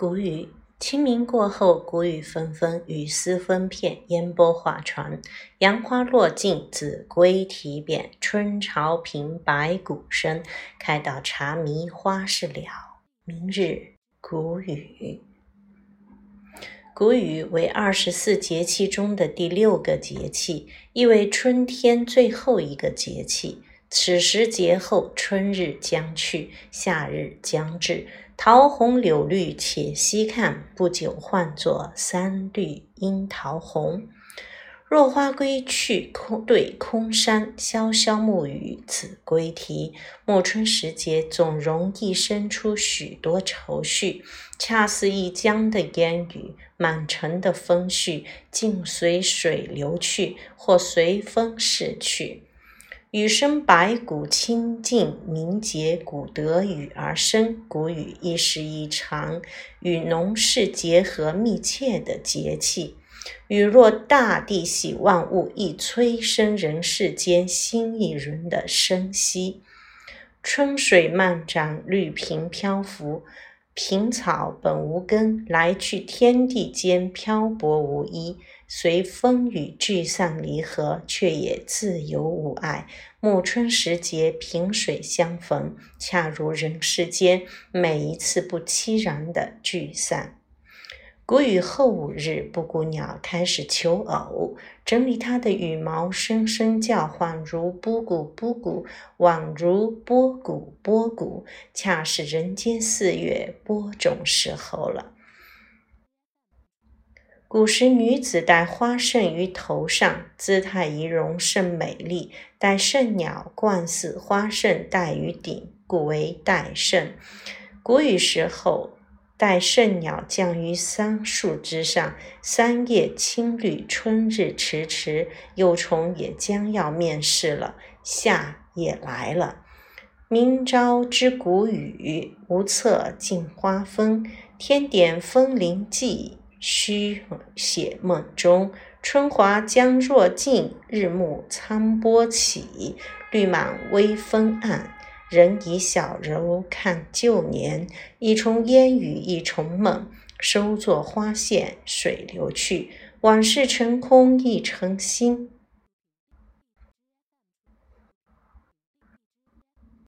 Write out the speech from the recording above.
谷雨，清明过后，谷雨纷纷，雨丝纷片，烟波画船。杨花落尽，子规啼扁，春潮平，白骨声。开到荼蘼花事了，明日谷雨。谷雨为二十四节气中的第六个节气，亦为春天最后一个节气。此时节后，春日将去，夏日将至。桃红柳绿且稀看，不久唤作三绿樱桃红。落花归去，空对空山，潇潇暮雨子规啼。暮春时节，总容易生出许多愁绪，恰似一江的烟雨，满城的风絮，尽随水流去，或随风逝去。雨生百谷清净明洁，谷得雨而生。谷雨亦是一场与农事结合密切的节气。雨若大地喜万物，亦催生人世间新一轮的生息。春水漫涨，绿萍漂浮。平草本无根，来去天地间漂泊无依，随风雨聚散离合，却也自由无碍。暮春时节，萍水相逢，恰如人世间每一次不期然的聚散。谷雨后五日，布谷鸟开始求偶，整理它的羽毛，声声叫唤，如布谷布谷，宛如播谷播谷，恰是人间四月播种时候了。古时女子戴花胜于头上，姿态仪容甚美丽，戴胜鸟冠似花胜戴于顶，故为戴胜。谷雨时候。待圣鸟降于桑树之上，三叶青绿，春日迟迟，幼虫也将要面世了。夏也来了，明朝之谷雨，无测尽花风。天点风铃记，虚写梦中。春华将若尽，日暮苍波起，绿满微风暗。人以小柔看旧年，一重烟雨一重梦，收作花谢水流去，往事成空一成心。